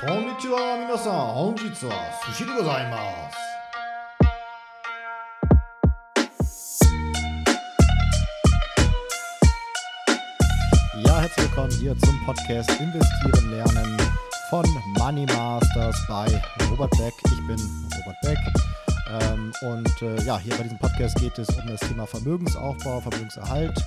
こんにちは皆さん本日は寿司でございます Ja, herzlich willkommen hier zum Podcast Investieren lernen von Money Masters bei Robert Beck. Ich bin Robert Beck. Ähm, und äh, ja, hier bei diesem Podcast geht es um das Thema Vermögensaufbau, Vermögenserhalt.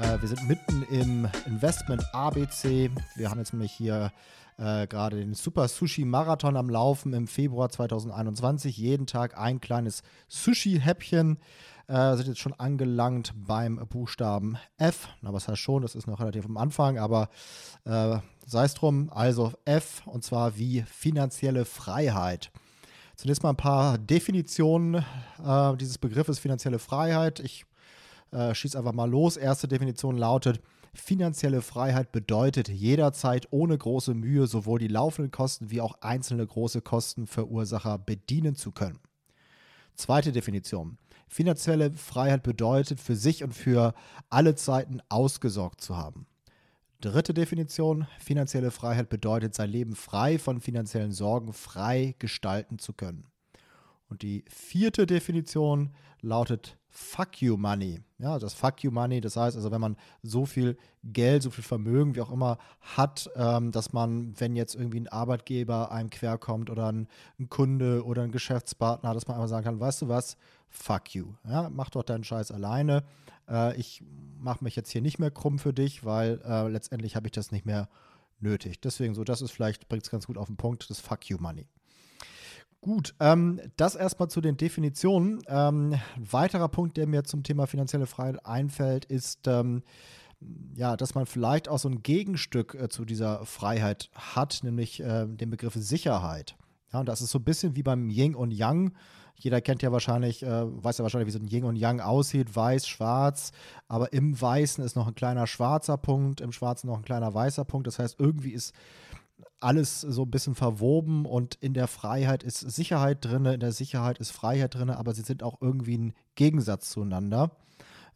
Äh, wir sind mitten im Investment ABC. Wir haben jetzt nämlich hier äh, gerade den Super Sushi Marathon am Laufen im Februar 2021. Jeden Tag ein kleines Sushi-Häppchen. Äh, sind jetzt schon angelangt beim Buchstaben F. Na, was heißt schon? Das ist noch relativ am Anfang, aber äh, sei es drum. Also F und zwar wie finanzielle Freiheit. Zunächst mal ein paar Definitionen äh, dieses Begriffes finanzielle Freiheit. Ich äh, schieße einfach mal los. Erste Definition lautet, finanzielle Freiheit bedeutet jederzeit ohne große Mühe sowohl die laufenden Kosten wie auch einzelne große Kostenverursacher bedienen zu können. Zweite Definition. Finanzielle Freiheit bedeutet, für sich und für alle Zeiten ausgesorgt zu haben. Dritte Definition. Finanzielle Freiheit bedeutet, sein Leben frei von finanziellen Sorgen frei gestalten zu können. Und die vierte Definition lautet Fuck you Money. Ja, das Fuck you Money, das heißt also, wenn man so viel Geld, so viel Vermögen, wie auch immer hat, ähm, dass man, wenn jetzt irgendwie ein Arbeitgeber einem querkommt oder ein, ein, Kunde oder ein Geschäftspartner, dass man einfach sagen kann, weißt du was, fuck you. Ja, mach doch deinen Scheiß alleine. Äh, ich mache mich jetzt hier nicht mehr krumm für dich, weil äh, letztendlich habe ich das nicht mehr nötig. Deswegen so, das ist vielleicht, bringt es ganz gut auf den Punkt, das Fuck you Money. Gut, ähm, das erstmal zu den Definitionen. Ähm, weiterer Punkt, der mir zum Thema finanzielle Freiheit einfällt, ist, ähm, ja, dass man vielleicht auch so ein Gegenstück äh, zu dieser Freiheit hat, nämlich äh, den Begriff Sicherheit. Ja, und das ist so ein bisschen wie beim Yin und Yang. Jeder kennt ja wahrscheinlich, äh, weiß ja wahrscheinlich, wie so ein Yin und Yang aussieht, weiß, schwarz, aber im Weißen ist noch ein kleiner schwarzer Punkt, im Schwarzen noch ein kleiner weißer Punkt. Das heißt, irgendwie ist alles so ein bisschen verwoben und in der Freiheit ist Sicherheit drin, in der Sicherheit ist Freiheit drin, aber sie sind auch irgendwie ein Gegensatz zueinander.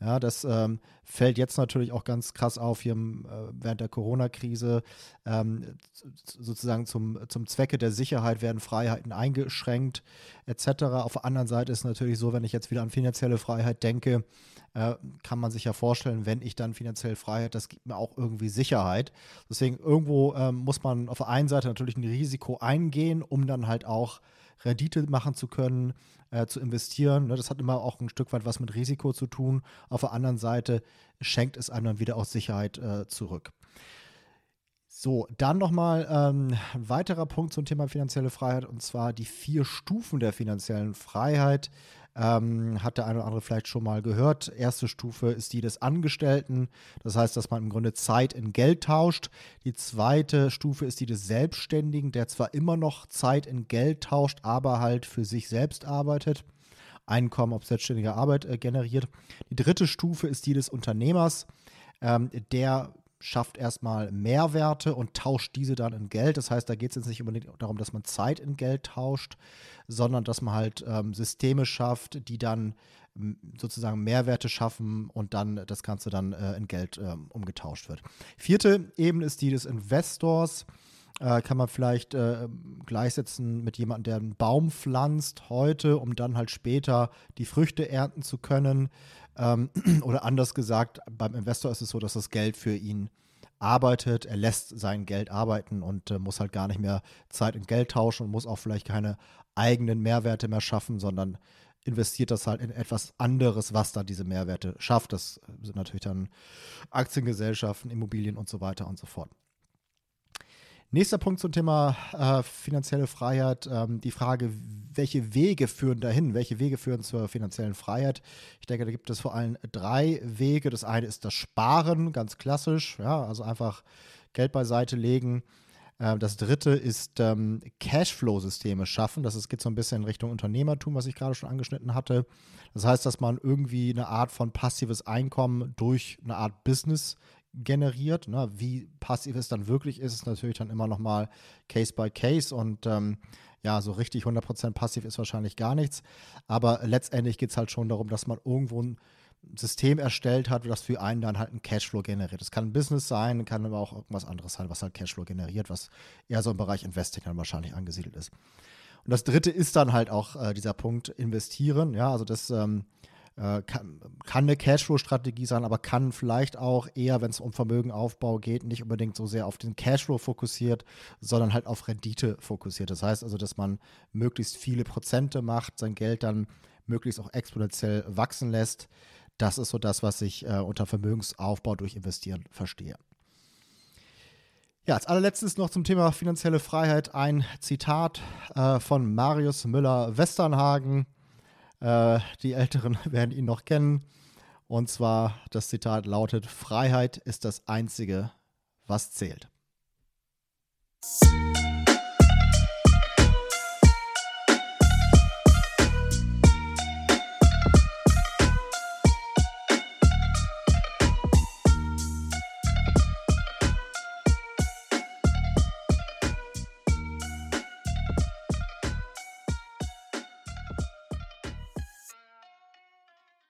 Ja, das ähm, fällt jetzt natürlich auch ganz krass auf hier im, äh, während der Corona-Krise. Ähm, sozusagen zum, zum Zwecke der Sicherheit werden Freiheiten eingeschränkt etc. Auf der anderen Seite ist es natürlich so, wenn ich jetzt wieder an finanzielle Freiheit denke, äh, kann man sich ja vorstellen, wenn ich dann finanzielle Freiheit, das gibt mir auch irgendwie Sicherheit. Deswegen irgendwo ähm, muss man auf der einen Seite natürlich ein Risiko eingehen, um dann halt auch Rendite machen zu können, äh, zu investieren. Ne? Das hat immer auch ein Stück weit was mit Risiko zu tun. Auf der anderen Seite schenkt es einem dann wieder auch Sicherheit äh, zurück. So, dann nochmal ähm, ein weiterer Punkt zum Thema finanzielle Freiheit und zwar die vier Stufen der finanziellen Freiheit. Ähm, hat der eine oder andere vielleicht schon mal gehört. Erste Stufe ist die des Angestellten. Das heißt, dass man im Grunde Zeit in Geld tauscht. Die zweite Stufe ist die des Selbstständigen, der zwar immer noch Zeit in Geld tauscht, aber halt für sich selbst arbeitet. Einkommen auf selbstständige Arbeit äh, generiert. Die dritte Stufe ist die des Unternehmers, ähm, der schafft erstmal Mehrwerte und tauscht diese dann in Geld. Das heißt, da geht es jetzt nicht unbedingt darum, dass man Zeit in Geld tauscht, sondern dass man halt ähm, Systeme schafft, die dann sozusagen Mehrwerte schaffen und dann das Ganze dann äh, in Geld ähm, umgetauscht wird. Vierte Ebene ist die des Investors. Äh, kann man vielleicht äh, gleichsetzen mit jemandem, der einen Baum pflanzt heute, um dann halt später die Früchte ernten zu können. Ähm, oder anders gesagt, beim Investor ist es so, dass das Geld für ihn arbeitet, er lässt sein Geld arbeiten und äh, muss halt gar nicht mehr Zeit in Geld tauschen und muss auch vielleicht keine eigenen Mehrwerte mehr schaffen, sondern investiert das halt in etwas anderes, was da diese Mehrwerte schafft. Das sind natürlich dann Aktiengesellschaften, Immobilien und so weiter und so fort. Nächster Punkt zum Thema äh, finanzielle Freiheit, ähm, die Frage, welche Wege führen dahin, welche Wege führen zur finanziellen Freiheit. Ich denke, da gibt es vor allem drei Wege. Das eine ist das Sparen, ganz klassisch, ja, also einfach Geld beiseite legen. Äh, das dritte ist ähm, Cashflow-Systeme schaffen. Das ist, geht so ein bisschen in Richtung Unternehmertum, was ich gerade schon angeschnitten hatte. Das heißt, dass man irgendwie eine Art von passives Einkommen durch eine Art Business generiert. Ne? Wie passiv es dann wirklich ist, ist natürlich dann immer nochmal Case by Case und ähm, ja, so richtig 100% passiv ist wahrscheinlich gar nichts. Aber letztendlich geht es halt schon darum, dass man irgendwo ein, System erstellt hat, das für einen dann halt einen Cashflow generiert. Das kann ein Business sein, kann aber auch irgendwas anderes sein, was halt Cashflow generiert, was eher so im Bereich Investing dann wahrscheinlich angesiedelt ist. Und das dritte ist dann halt auch äh, dieser Punkt investieren. Ja, also das ähm, äh, kann, kann, eine Cashflow-Strategie sein, aber kann vielleicht auch eher, wenn es um Vermögenaufbau geht, nicht unbedingt so sehr auf den Cashflow fokussiert, sondern halt auf Rendite fokussiert. Das heißt also, dass man möglichst viele Prozente macht, sein Geld dann möglichst auch exponentiell wachsen lässt. Das ist so das, was ich äh, unter Vermögensaufbau durch Investieren verstehe. Ja, als allerletztes noch zum Thema finanzielle Freiheit ein Zitat äh, von Marius Müller-Westernhagen. Äh, die Älteren werden ihn noch kennen. Und zwar, das Zitat lautet, Freiheit ist das Einzige, was zählt.